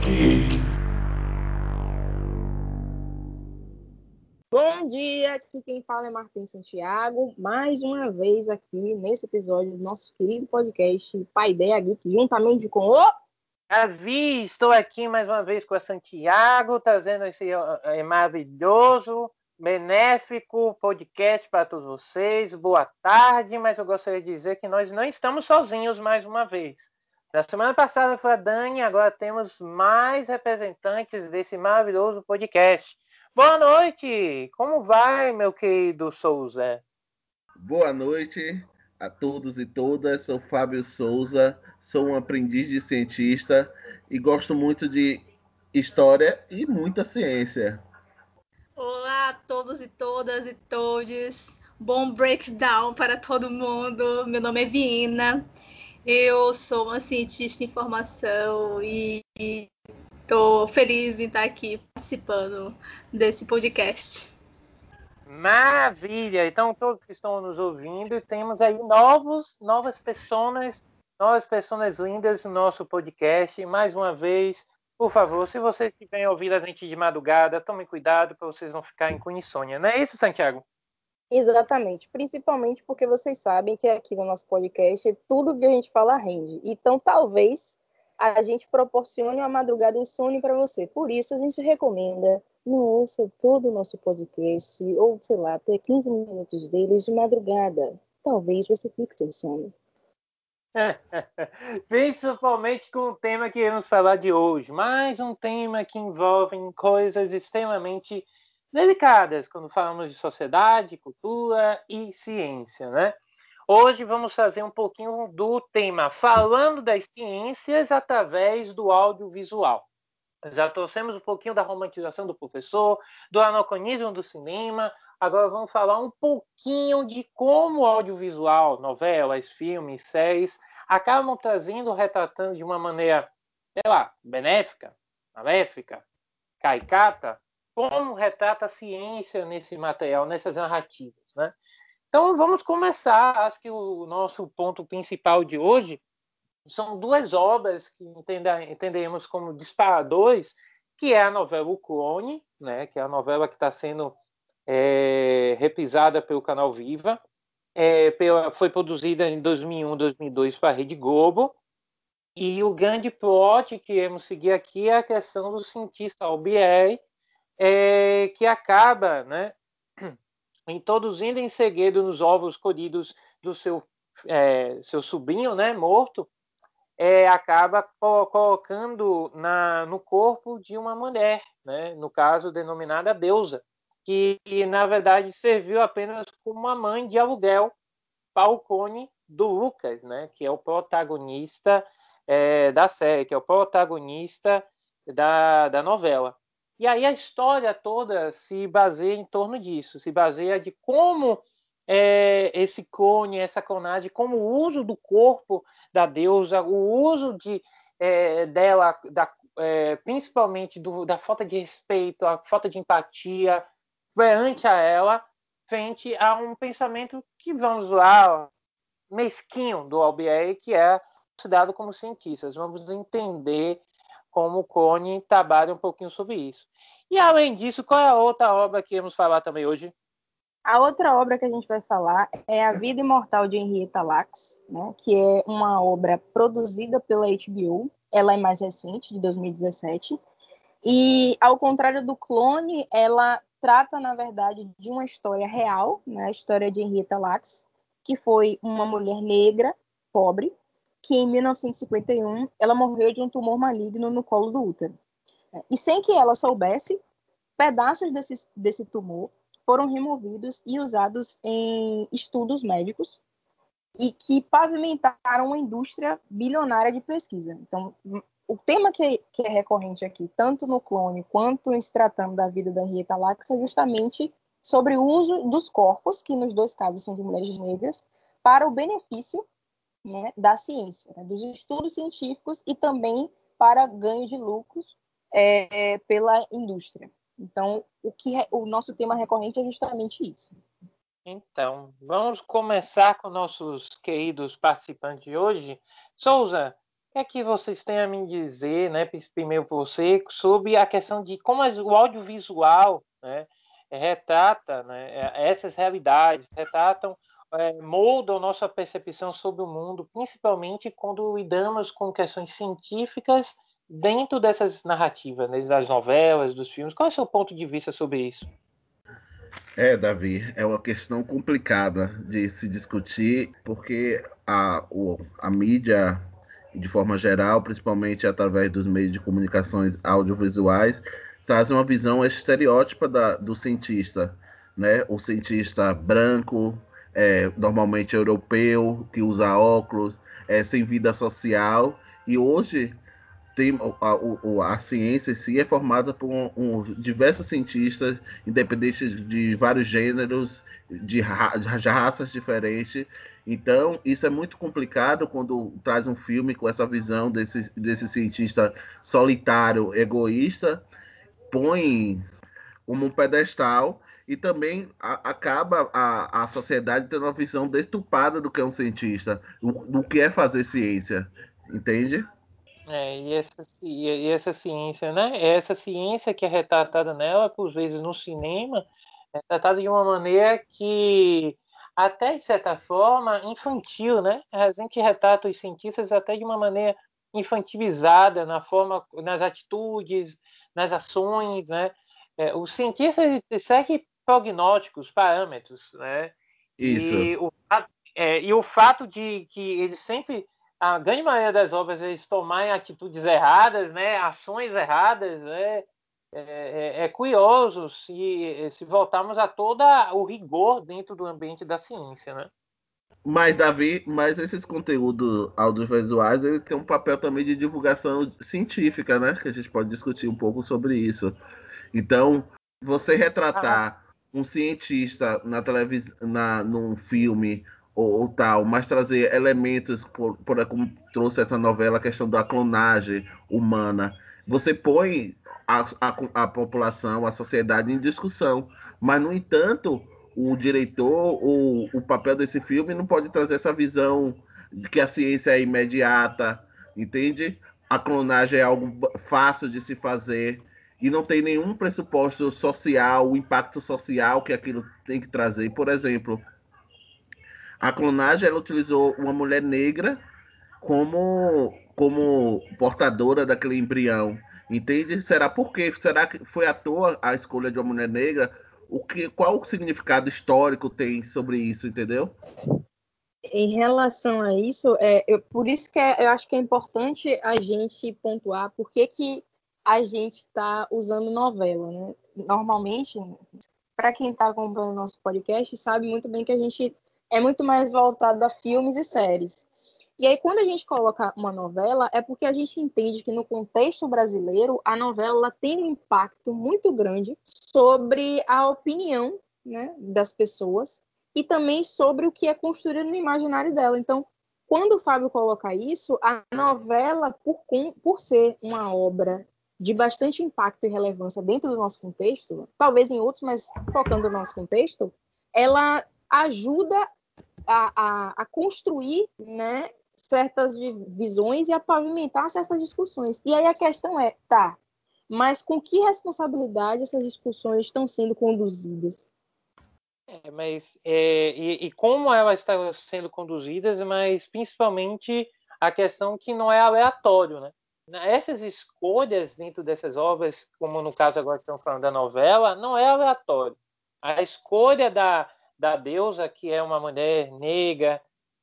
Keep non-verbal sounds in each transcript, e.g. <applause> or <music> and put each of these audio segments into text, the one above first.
Geek. Bom dia, aqui quem fala é Martim Santiago, mais uma vez aqui nesse episódio do nosso querido podcast Pai Ideia Geek, juntamente com o Davi, estou aqui mais uma vez com a Santiago, trazendo esse uh, maravilhoso, benéfico podcast para todos vocês. Boa tarde, mas eu gostaria de dizer que nós não estamos sozinhos mais uma vez. Na semana passada foi a Dani, agora temos mais representantes desse maravilhoso podcast. Boa noite! Como vai, meu querido Souza? Boa noite a todos e todas. Sou Fábio Souza, sou um aprendiz de cientista e gosto muito de história e muita ciência. Todos e todas e todes. Bom breakdown para todo mundo. Meu nome é Viena. Eu sou uma cientista em formação e estou feliz em estar aqui participando desse podcast. Maravilha! Então, todos que estão nos ouvindo, temos aí novos, novas pessoas, novas pessoas lindas no nosso podcast. Mais uma vez, por favor, se vocês estiverem ouvindo a gente de madrugada, tomem cuidado para vocês não ficarem com insônia. Não é isso, Santiago? Exatamente, principalmente porque vocês sabem que aqui no nosso podcast tudo que a gente fala rende. Então, talvez a gente proporcione uma madrugada insônia para você. Por isso, a gente recomenda não ouça todo o nosso podcast, ou sei lá, até 15 minutos deles de madrugada. Talvez você fique sem sono. <laughs> Principalmente com o tema que iremos falar de hoje. Mais um tema que envolve coisas extremamente delicadas quando falamos de sociedade, cultura e ciência, né? Hoje vamos fazer um pouquinho do tema falando das ciências através do audiovisual. Já trouxemos um pouquinho da romantização do professor, do anacronismo do cinema. Agora vamos falar um pouquinho de como o audiovisual, novelas, filmes, séries, acabam trazendo, retratando de uma maneira, sei lá, benéfica, maléfica, caricata, como retrata a ciência nesse material, nessas narrativas, né? Então vamos começar. Acho que o nosso ponto principal de hoje são duas obras que entendemos como disparadores, que é a novela O Clone, né? Que é a novela que está sendo é, pelo canal Viva, é, pela, foi produzida em 2001, 2002 para a Rede Globo. E o grande plot que iremos seguir aqui é a questão do cientista Albieri, é, que acaba né, <clears throat> introduzindo em segredo nos ovos colhidos do seu, é, seu sobrinho né, morto, é, acaba colocando na, no corpo de uma mulher, né, no caso denominada deusa, que na verdade serviu apenas como uma mãe de aluguel Falcone do Lucas, né, que é o protagonista é, da série, que é o protagonista da, da novela. E aí a história toda se baseia em torno disso, se baseia de como é, esse clone, essa clonagem, como o uso do corpo da deusa, o uso de, é, dela, da, é, principalmente do, da falta de respeito, a falta de empatia perante a ela, frente a um pensamento que, vamos lá, mesquinho do Albieri, que é considerado como cientistas. Vamos entender como o Cone trabalha um pouquinho sobre isso. E além disso, qual é a outra obra que vamos falar também hoje? A outra obra que a gente vai falar é A Vida Imortal de Henrietta Lacks, né, que é uma obra produzida pela HBO. Ela é mais recente, de 2017. E, ao contrário do clone, ela trata, na verdade, de uma história real, né, a história de Henrietta Lacks, que foi uma mulher negra, pobre, que em 1951 ela morreu de um tumor maligno no colo do útero. E sem que ela soubesse, pedaços desse, desse tumor foram removidos e usados em estudos médicos e que pavimentaram uma indústria bilionária de pesquisa. Então, o tema que, que é recorrente aqui, tanto no clone quanto em se tratando da vida da Henrietta Lacks, é justamente sobre o uso dos corpos, que nos dois casos são de mulheres negras, para o benefício né, da ciência, né, dos estudos científicos e também para ganho de lucros é, pela indústria. Então, o, que o nosso tema recorrente é justamente isso. Então, vamos começar com nossos queridos participantes de hoje. Souza, que é que vocês têm a me dizer, né, primeiro você, sobre a questão de como o audiovisual né, retrata né, essas realidades, retratam, é, moldam nossa percepção sobre o mundo, principalmente quando lidamos com questões científicas dentro dessas narrativas, né, das novelas, dos filmes. Qual é o seu ponto de vista sobre isso? É, Davi, é uma questão complicada de se discutir, porque a, o, a mídia, de forma geral, principalmente através dos meios de comunicações audiovisuais, traz uma visão estereótipa da, do cientista, né? O cientista branco, é, normalmente europeu, que usa óculos, é, sem vida social, e hoje tem a, a, a, ciência em si é formada por um, um, diversos cientistas, independentes de vários gêneros, de, ra, de, raças diferentes. Então, isso é muito complicado quando traz um filme com essa visão desse, desse cientista solitário, egoísta, põe como um pedestal e também a, acaba a, a sociedade tendo uma visão deturpada do que é um cientista, do, do que é fazer ciência, entende? É, e, essa, e essa ciência, né? É essa ciência que é retratada nela, por vezes no cinema, é tratada de uma maneira que, até de certa forma, infantil, né? A gente retrata os cientistas até de uma maneira infantilizada na forma, nas atitudes, nas ações, né? É, os cientistas seguem prognósticos, parâmetros, né? Isso. E o, é, e o fato de que eles sempre a grande maioria das obras eles tomarem atitudes erradas, né, ações erradas, né, é, é, é curioso se, se voltarmos a todo o rigor dentro do ambiente da ciência, né? Mas, Davi, mas esses conteúdos audiovisuais ele tem um papel também de divulgação científica, né? Que a gente pode discutir um pouco sobre isso. Então, você retratar ah. um cientista na televisão, na, num filme ou, ou, tal, mas trazer elementos, por, por, como trouxe essa novela, a questão da clonagem humana. Você põe a, a, a população, a sociedade em discussão, mas, no entanto, o diretor, o, o papel desse filme não pode trazer essa visão de que a ciência é imediata, entende? A clonagem é algo fácil de se fazer e não tem nenhum pressuposto social, o impacto social que aquilo tem que trazer. Por exemplo, a clonagem ela utilizou uma mulher negra como como portadora daquele embrião. Entende? Será por quê? Será que foi à toa a escolha de uma mulher negra? O que, qual o significado histórico tem sobre isso, entendeu? Em relação a isso, é, eu, por isso que é, eu acho que é importante a gente pontuar por que, que a gente está usando novela, né? Normalmente, para quem está acompanhando o nosso podcast, sabe muito bem que a gente é muito mais voltado a filmes e séries. E aí, quando a gente coloca uma novela, é porque a gente entende que no contexto brasileiro, a novela tem um impacto muito grande sobre a opinião né, das pessoas e também sobre o que é construído no imaginário dela. Então, quando o Fábio coloca isso, a novela, por, por ser uma obra de bastante impacto e relevância dentro do nosso contexto, talvez em outros, mas focando no nosso contexto, ela ajuda a, a, a construir né, certas visões e a pavimentar certas discussões. E aí a questão é, tá, mas com que responsabilidade essas discussões estão sendo conduzidas? É, mas é, e, e, como elas estão sendo conduzidas, mas principalmente a questão que não é aleatório, né? Essas escolhas dentro dessas obras, como no caso agora que estamos falando da novela, não é aleatório. A escolha da, da deusa, que é uma mulher negra,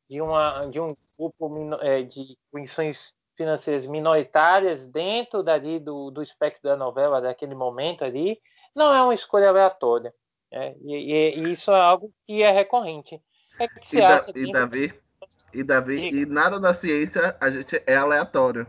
de, uma, de um grupo é, de condições financeiras minoritárias dentro dali do, do espectro da novela, daquele momento ali, não é uma escolha aleatória. É, e, e, e, isso é algo que é recorrente. É que você e, da, e Davi, e Davi, e nada da ciência a gente é aleatório,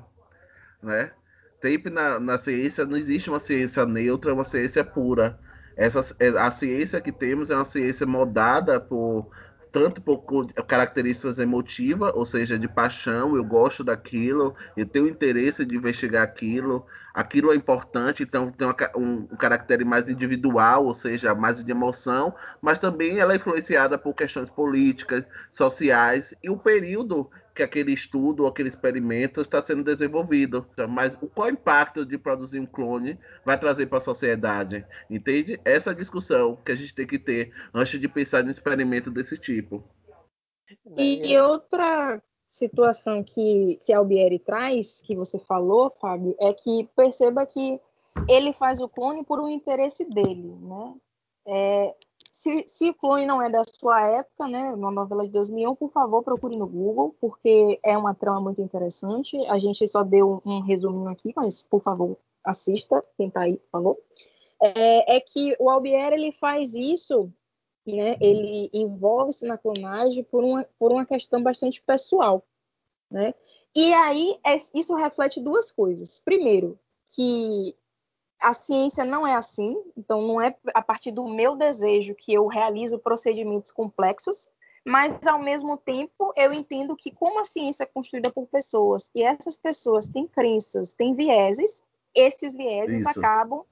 né? Sempre na, na ciência não existe uma ciência neutra, uma ciência pura. Essa, a ciência que temos é uma ciência moldada por tanto por características emotivas, ou seja, de paixão, eu gosto daquilo, eu tenho interesse de investigar aquilo, aquilo é importante, então tem uma, um, um caráter mais individual, ou seja, mais de emoção, mas também ela é influenciada por questões políticas, sociais e o período que aquele estudo, aquele experimento está sendo desenvolvido. Mas qual é o impacto de produzir um clone vai trazer para a sociedade? Entende? Essa é a discussão que a gente tem que ter antes de pensar em um experimento desse tipo. E outra situação que, que Albieri traz, que você falou, Fábio, é que perceba que ele faz o clone por um interesse dele, né? É, se, se clone não é da sua época, né, uma novela de 2001, por favor, procure no Google, porque é uma trama muito interessante. A gente só deu um, um resuminho aqui, mas, por favor, assista, quem tá aí, por favor. É, é que o Albieri, ele faz isso, né, ele envolve-se na clonagem por uma, por uma questão bastante pessoal, né? E aí, é, isso reflete duas coisas. Primeiro, que a ciência não é assim, então não é a partir do meu desejo que eu realizo procedimentos complexos, mas ao mesmo tempo eu entendo que como a ciência é construída por pessoas e essas pessoas têm crenças, têm vieses, esses vieses Isso. acabam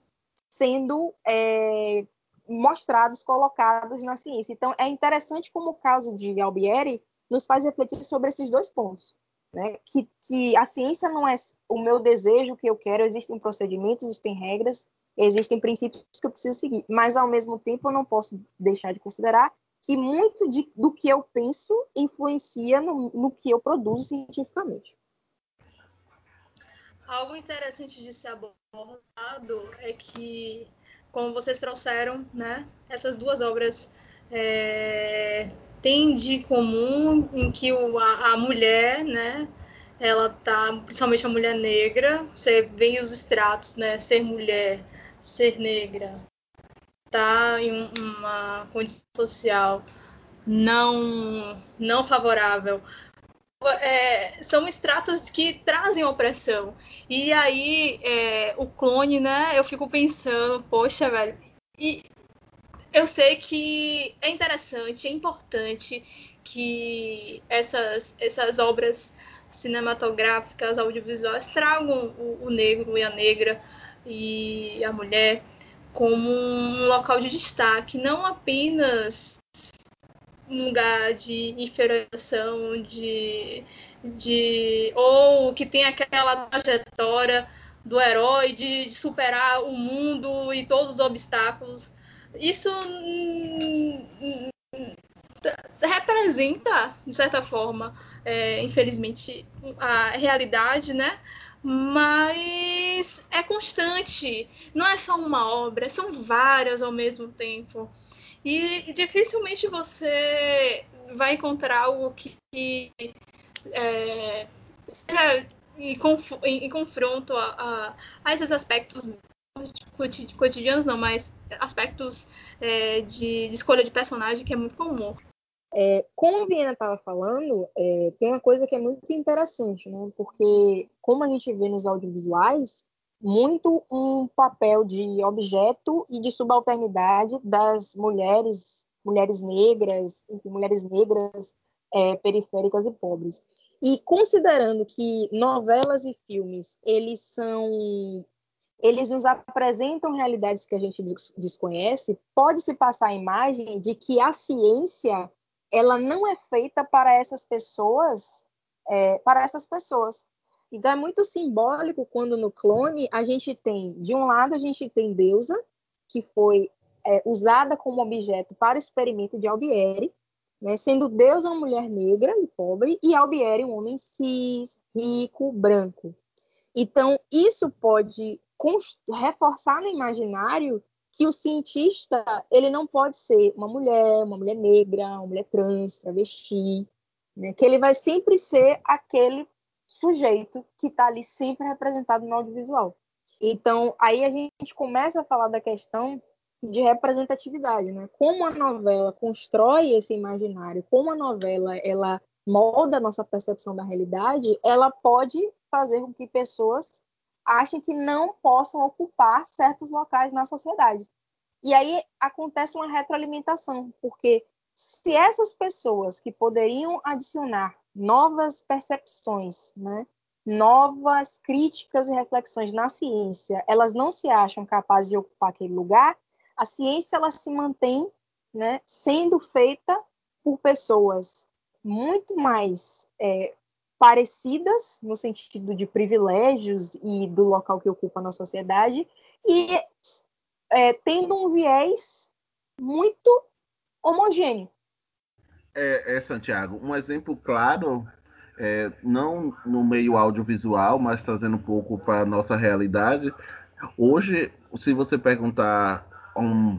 sendo é, mostrados, colocados na ciência. Então é interessante como o caso de Albieri nos faz refletir sobre esses dois pontos né? Que, que a ciência não é o meu desejo que eu quero, existem procedimentos, existem regras, existem princípios que eu preciso seguir, mas ao mesmo tempo eu não posso deixar de considerar que muito de, do que eu penso influencia no, no que eu produzo cientificamente. Algo interessante de ser abordado é que, como vocês trouxeram, né, essas duas obras é, tem de comum em que o, a, a, mulher, né, ela tá, principalmente a mulher negra, você vê os estratos, né, ser mulher, ser negra, tá em um, uma condição social não não favorável. É, são estratos que trazem opressão. E aí, é, o clone, né? Eu fico pensando, poxa, velho. E eu sei que é interessante, é importante que essas, essas obras cinematográficas, audiovisuais, tragam o, o negro e a negra e a mulher como um local de destaque, não apenas um lugar de inferiorização, de, de ou que tem aquela trajetória do herói de, de superar o mundo e todos os obstáculos isso hum, hum, representa, de certa forma, é, infelizmente, a realidade, né? Mas é constante, não é só uma obra, são várias ao mesmo tempo. E dificilmente você vai encontrar algo que, que é, seja em, confronto a, a, a esses aspectos cotidianos não, mas aspectos é, de, de, escolha de personagem que é muito comum. É, como a Viena estava falando, é, tem uma coisa que é muito interessante, né? Porque como a gente vê nos audiovisuais, muito um papel de objeto e de subalternidade das mulheres, mulheres negras, enfim, mulheres negras é, periféricas e pobres. E considerando que novelas e filmes eles são eles nos apresentam realidades que a gente desconhece, pode-se passar a imagem de que a ciência ela não é feita para essas pessoas, é, para essas pessoas. Então é muito simbólico quando no clone a gente tem, de um lado a gente tem Deusa, que foi é, usada como objeto para o experimento de Albieri, né, sendo Deusa uma mulher negra e pobre e Albieri um homem cis, rico, branco. Então isso pode reforçar no imaginário que o cientista ele não pode ser uma mulher, uma mulher negra, uma mulher trans, travesti, né? que ele vai sempre ser aquele sujeito que está ali sempre representado no audiovisual. Então, aí a gente começa a falar da questão de representatividade, né? Como a novela constrói esse imaginário, como a novela ela molda a nossa percepção da realidade, ela pode fazer com que pessoas achem que não possam ocupar certos locais na sociedade. E aí acontece uma retroalimentação, porque se essas pessoas que poderiam adicionar novas percepções, né, novas críticas e reflexões na ciência, elas não se acham capazes de ocupar aquele lugar, a ciência ela se mantém né, sendo feita por pessoas muito mais é, parecidas no sentido de privilégios e do local que ocupa na sociedade e é, tendo um viés muito homogêneo. É, é Santiago, um exemplo claro, é, não no meio audiovisual, mas trazendo um pouco para a nossa realidade. Hoje, se você perguntar um,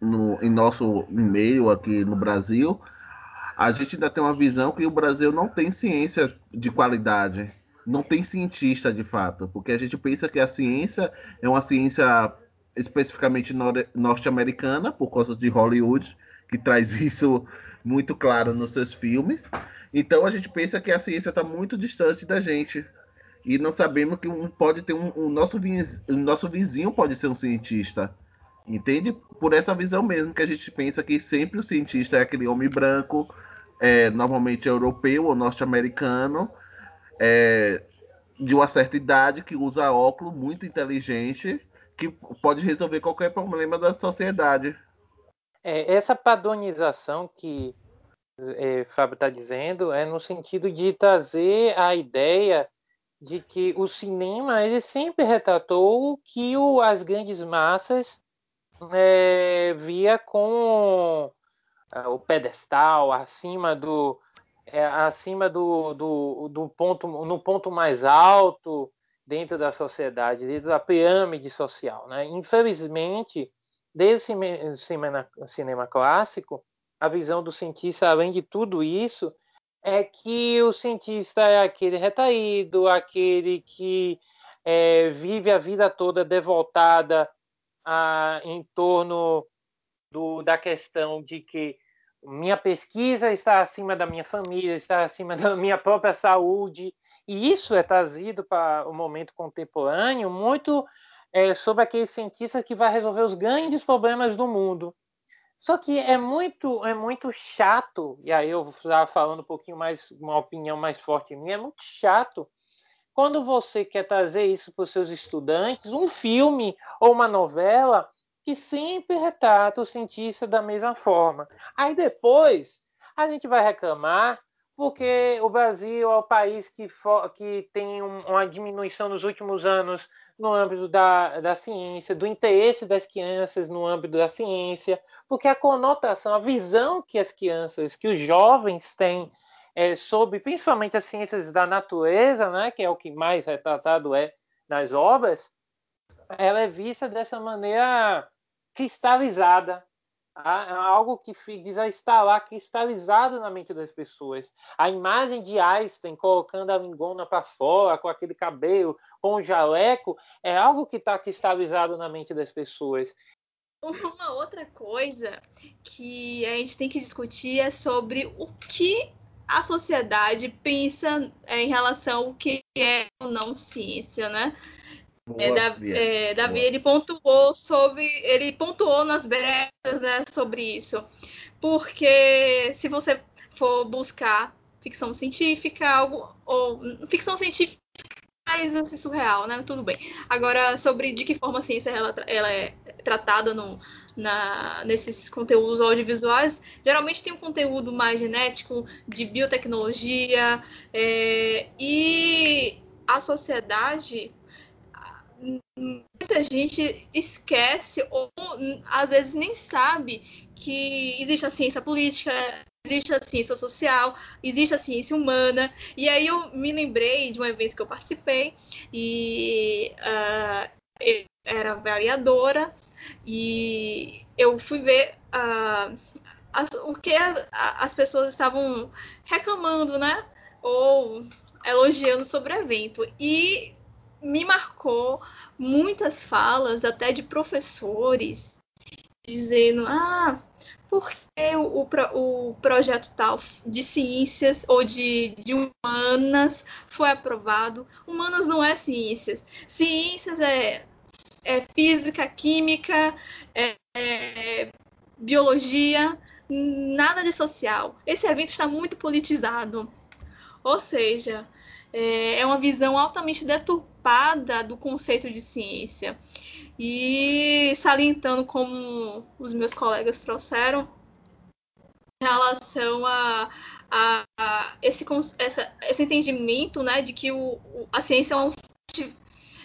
no, em nosso meio aqui no Brasil, a gente ainda tem uma visão que o Brasil não tem ciência de qualidade, não tem cientista de fato, porque a gente pensa que a ciência é uma ciência especificamente norte-americana, por causa de Hollywood, que traz <laughs> isso muito claro nos seus filmes. Então a gente pensa que a ciência está muito distante da gente. E não sabemos que um pode ter um, um nosso, um nosso vizinho pode ser um cientista. Entende? Por essa visão mesmo que a gente pensa que sempre o cientista é aquele homem branco, é, normalmente europeu ou norte-americano, é, de uma certa idade, que usa óculos, muito inteligente, que pode resolver qualquer problema da sociedade. É, essa padronização que é, Fábio está dizendo é no sentido de trazer a ideia de que o cinema ele sempre retratou que o, as grandes massas é, via com é, o pedestal acima do é, acima do, do, do, ponto no ponto mais alto dentro da sociedade dentro da pirâmide social né? infelizmente desde o cinema, cinema clássico a visão do cientista além de tudo isso é que o cientista é aquele retraído aquele que é, vive a vida toda devotada a, em torno do, da questão de que minha pesquisa está acima da minha família, está acima <laughs> da minha própria saúde, e isso é trazido para o momento contemporâneo muito é, sobre aquele cientista que vai resolver os grandes problemas do mundo. Só que é muito, é muito chato, e aí eu estava falando um pouquinho mais, uma opinião mais forte minha, é muito chato quando você quer trazer isso para os seus estudantes, um filme ou uma novela que sempre retrata o cientista da mesma forma. Aí depois a gente vai reclamar porque o Brasil é o país que, que tem uma diminuição nos últimos anos no âmbito da, da ciência, do interesse das crianças no âmbito da ciência, porque a conotação, a visão que as crianças, que os jovens têm é, sobre principalmente as ciências da natureza, né, que é o que mais retratado é nas obras, ela é vista dessa maneira cristalizada, algo que já está lá cristalizado na mente das pessoas. A imagem de Einstein colocando a lingona para fora, com aquele cabelo, com o jaleco, é algo que está cristalizado na mente das pessoas. Uma outra coisa que a gente tem que discutir é sobre o que a sociedade pensa é, em relação ao que é ou não ciência, né? Boa, é, Davi, é, Davi ele pontuou sobre, ele pontuou nas brechas né, sobre isso, porque se você for buscar ficção científica, algo ou ficção científica mais assim, surreal, né? Tudo bem. Agora sobre de que forma a ciência ela, ela é tratada no, na, nesses conteúdos audiovisuais, geralmente tem um conteúdo mais genético, de biotecnologia, é, e a sociedade muita gente esquece ou às vezes nem sabe que existe a ciência política, existe a ciência social, existe a ciência humana. E aí eu me lembrei de um evento que eu participei e uh, eu era avaliadora e eu fui ver uh, as, o que a, a, as pessoas estavam reclamando, né? Ou elogiando sobre o evento. E me marcou muitas falas, até de professores, dizendo: ah, por que o, o, o projeto tal de ciências ou de, de humanas foi aprovado? Humanas não é ciências. Ciências é é física, química, é, é, biologia, nada de social. Esse evento está muito politizado. Ou seja, é, é uma visão altamente deturpada do conceito de ciência. E salientando como os meus colegas trouxeram, em relação a, a, a esse, essa, esse entendimento né, de que o, a ciência é um,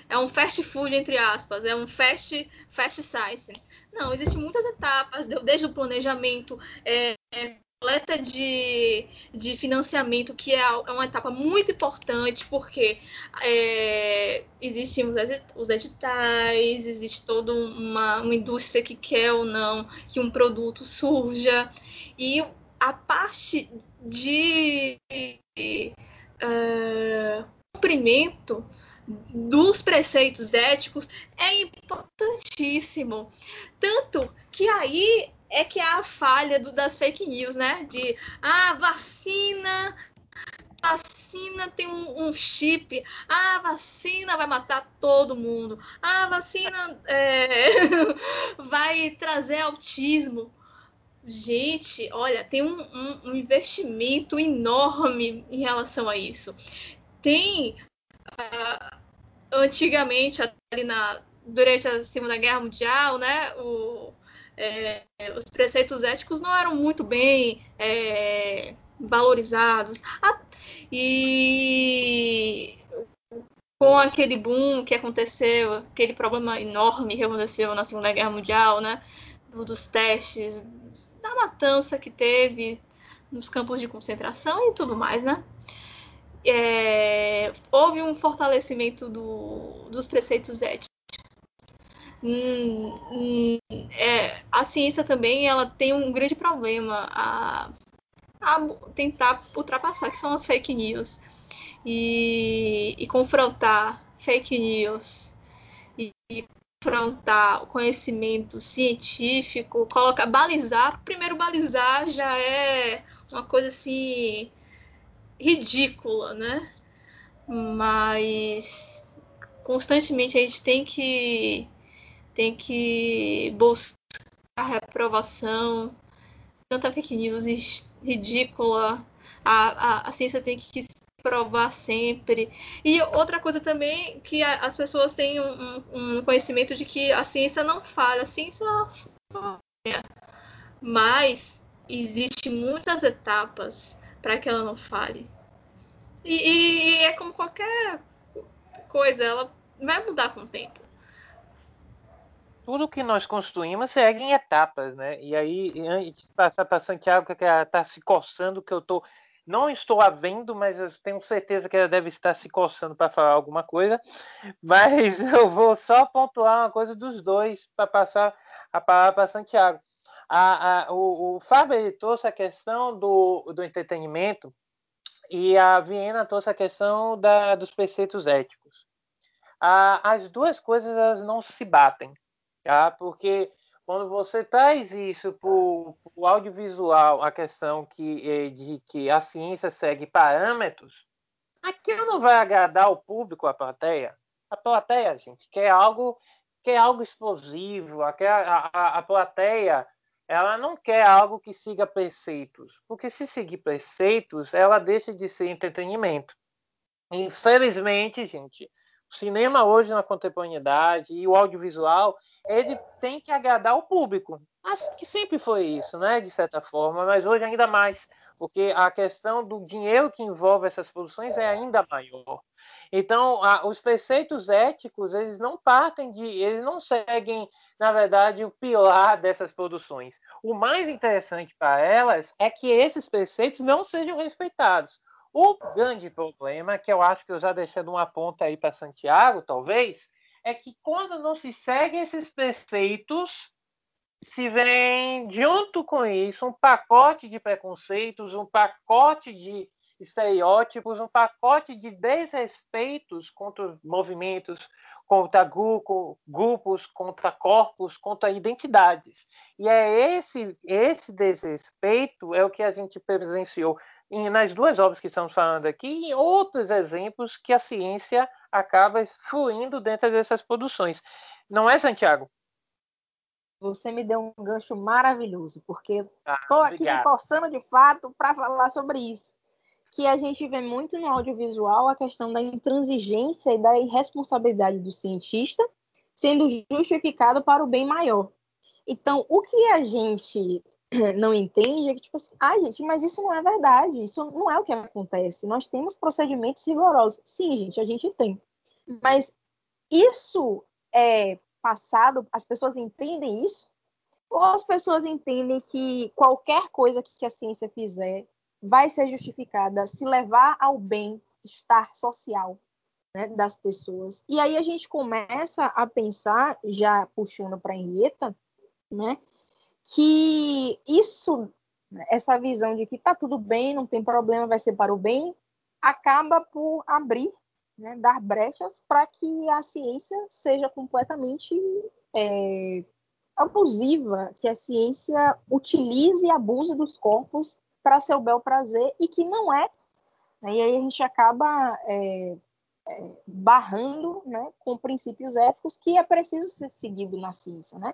é um fast food, entre aspas, é um fast, fast science. Não, existem muitas etapas, desde o planejamento, é, é, coleta de, de financiamento, que é, é uma etapa muito importante, porque é, existem os, editais, existe toda uma, uma indústria que quer ou não que um produto surja, e a parte de uh, cumprimento dos preceitos éticos é importantíssimo. Tanto que aí é que há a falha do, das fake news, né? De ah, vacina, vacina tem um, um, chip, ah, vacina vai matar todo mundo, ah, vacina <laughs> é, <laughs> vai trazer autismo. Gente, olha, tem um, um, um, investimento enorme em relação a isso. Tem uh, antigamente, ali na, durante a Segunda Guerra Mundial, né, o, é, os preceitos éticos não eram muito bem é, valorizados. Ah, e com aquele boom que aconteceu, aquele problema enorme que aconteceu na Segunda Guerra Mundial, né, dos testes, da matança que teve nos campos de concentração e tudo mais, né? É, houve um fortalecimento do, dos preceitos éticos. Hum, hum, é, a ciência também ela tem um grande problema a, a, tentar ultrapassar, que são as fake news. E, e confrontar fake news e, e confrontar o conhecimento científico, colocar, balizar. Primeiro, balizar já é uma coisa assim ridícula, né? Mas constantemente a gente tem que tem que buscar reprovação, tanta fake news ridícula, a, a, a ciência tem que provar sempre. E outra coisa também que a, as pessoas têm um, um, conhecimento de que a ciência não falha, a ciência falha, mas existe muitas etapas para que ela não fale. E, e, e é como qualquer coisa, ela vai mudar com o tempo tudo que nós construímos segue em etapas, né? E aí, antes de passar para Santiago, que ela está se coçando, que eu tô, não estou a vendo, mas eu tenho certeza que ela deve estar se coçando para falar alguma coisa. Mas <laughs> eu vou só pontuar uma coisa dos dois para passar a palavra para Santiago. A, a, o, o Fábio trouxe a questão do, do entretenimento e a Viena trouxe a questão da, dos preceitos éticos. As duas coisas elas não se batem tá? Porque quando você traz isso para o audiovisual, a questão que, é de que a ciência segue parâmetros, aquilo não vai agradar o público, a plateia. A plateia, gente, quer algo, quer algo explosivo, a, a, a plateia ela não quer algo que siga preceitos, porque se seguir preceitos, ela deixa de ser entretenimento. Infelizmente, gente, o cinema hoje na contemporaneidade e o audiovisual, ele tem que agradar o público. Acho que sempre foi isso, né, de certa forma, mas hoje ainda mais, porque a questão do dinheiro que envolve essas produções é ainda maior. Então, a, os preceitos éticos, eles não partem de, eles não seguem, na verdade, o pilar dessas produções. O mais interessante para elas é que esses preceitos não sejam respeitados. O grande problema, que eu acho que eu já deixando uma ponta aí para Santiago, talvez, é que quando não se seguem esses preceitos, se vem junto com isso um pacote de preconceitos, um pacote de estereótipos, um pacote de desrespeitos contra movimentos, contra grupo, grupos, contra corpos, contra identidades. E é esse esse desrespeito é o que a gente presenciou nas duas obras que estamos falando aqui e outros exemplos que a ciência acaba fluindo dentro dessas produções. Não é, Santiago? você me deu um gancho maravilhoso, porque Ah, estou aqui me coçando de fato para falar sobre isso. Que a gente vê muito no audiovisual a questão da intransigência e da irresponsabilidade do cientista sendo justificado para o bem maior. Então, o que a gente <clears throat> não entende é que, tipo assim, ah, gente, mas isso não é verdade, isso não é o que acontece. Nós temos procedimentos rigorosos. Sim, gente, a gente tem. Mas isso é passado, as pessoas entendem isso? Ou as pessoas entendem que qualquer coisa que a ciência fizer vai ser justificada se levar ao bem-estar social né, das pessoas? E aí a gente começa a pensar, já puxando para a Henrietta, né, que isso, essa visão de que está tudo bem, não tem problema, vai ser para o bem, acaba por abrir né, dar brechas para que a ciência seja completamente é, abusiva, que a ciência utilize e abuse dos corpos para seu bel prazer e que não é. Né, e aí a gente acaba é, é, barrando né, com princípios éticos que é preciso ser seguido na ciência, né?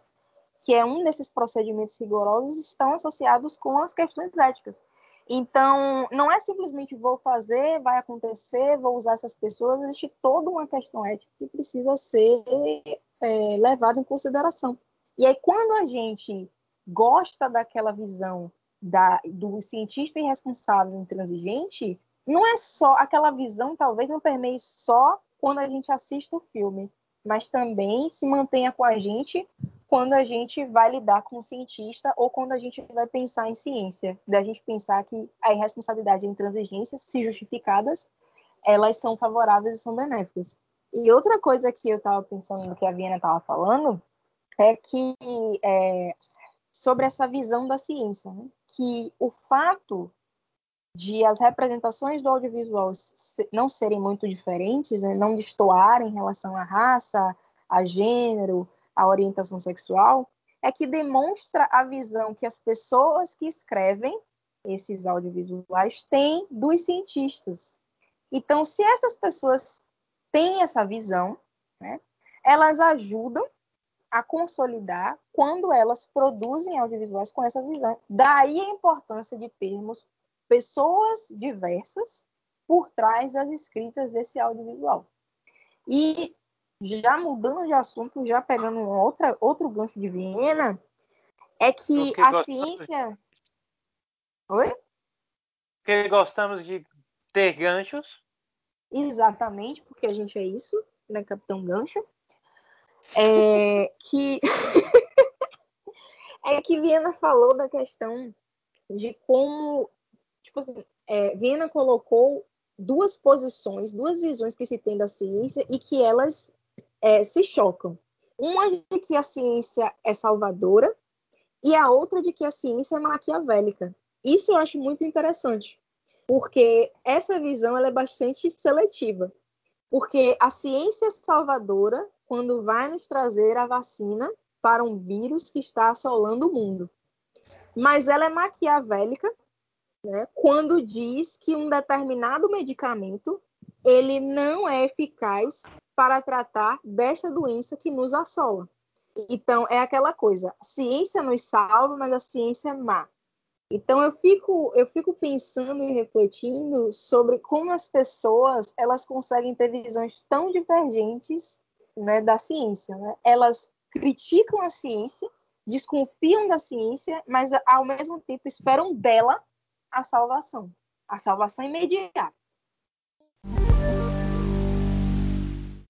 que é um desses procedimentos rigorosos estão associados com as questões éticas. Então, não é simplesmente vou fazer, vai acontecer, vou usar essas pessoas, existe toda uma questão ética que precisa ser é, levada em consideração. E aí, quando a gente gosta daquela visão da, do cientista irresponsável intransigente, não é só aquela visão, talvez não permeie só quando a gente assiste o filme, mas também se mantenha com a gente quando a gente vai lidar com o cientista ou quando a gente vai pensar em ciência, da gente pensar que a irresponsabilidade e a intransigência, se justificadas, elas são favoráveis e são benéficas. E outra coisa que eu estava pensando no que a Viana estava falando é que é, sobre essa visão da ciência, né? Que o fato de as representações do audiovisual não serem muito diferentes, né? não destoarem em relação à raça, a gênero, a orientação sexual, é que demonstra a visão que as pessoas que escrevem esses audiovisuais têm dos cientistas. Então, se essas pessoas têm essa visão, né, elas ajudam a consolidar quando elas produzem audiovisuais com essa visão. Daí a importância de termos pessoas diversas por trás das escritas desse audiovisual. E já mudando de assunto, já pegando outra, outro gancho de Viena, é que Porque a gostamos- ciência. Oi? Porque gostamos de ter ganchos. Exatamente, porque a gente é isso, né, Capitão Gancho? É que. <laughs> é que Viena falou da questão de como. Tipo assim, é, Viena colocou duas posições, duas visões que se tem da ciência e que elas é, se chocam. Uma de que a ciência é salvadora e a outra de que a ciência é maquiavélica. Isso eu acho muito interessante, porque essa visão é bastante seletiva. Porque a ciência é salvadora quando vai nos trazer a vacina para um vírus que está assolando o mundo. Mas ela é maquiavélica né, quando diz que um determinado medicamento ele não é eficaz para tratar desta doença que nos assola. Então, é aquela coisa, a ciência nos salva, mas a ciência é má. Então, eu fico, eu fico pensando e refletindo sobre como as pessoas elas conseguem ter visões tão divergentes né, da ciência. Né? Elas criticam a ciência, desconfiam da ciência, mas ao mesmo tempo esperam dela a salvação, a salvação imediata.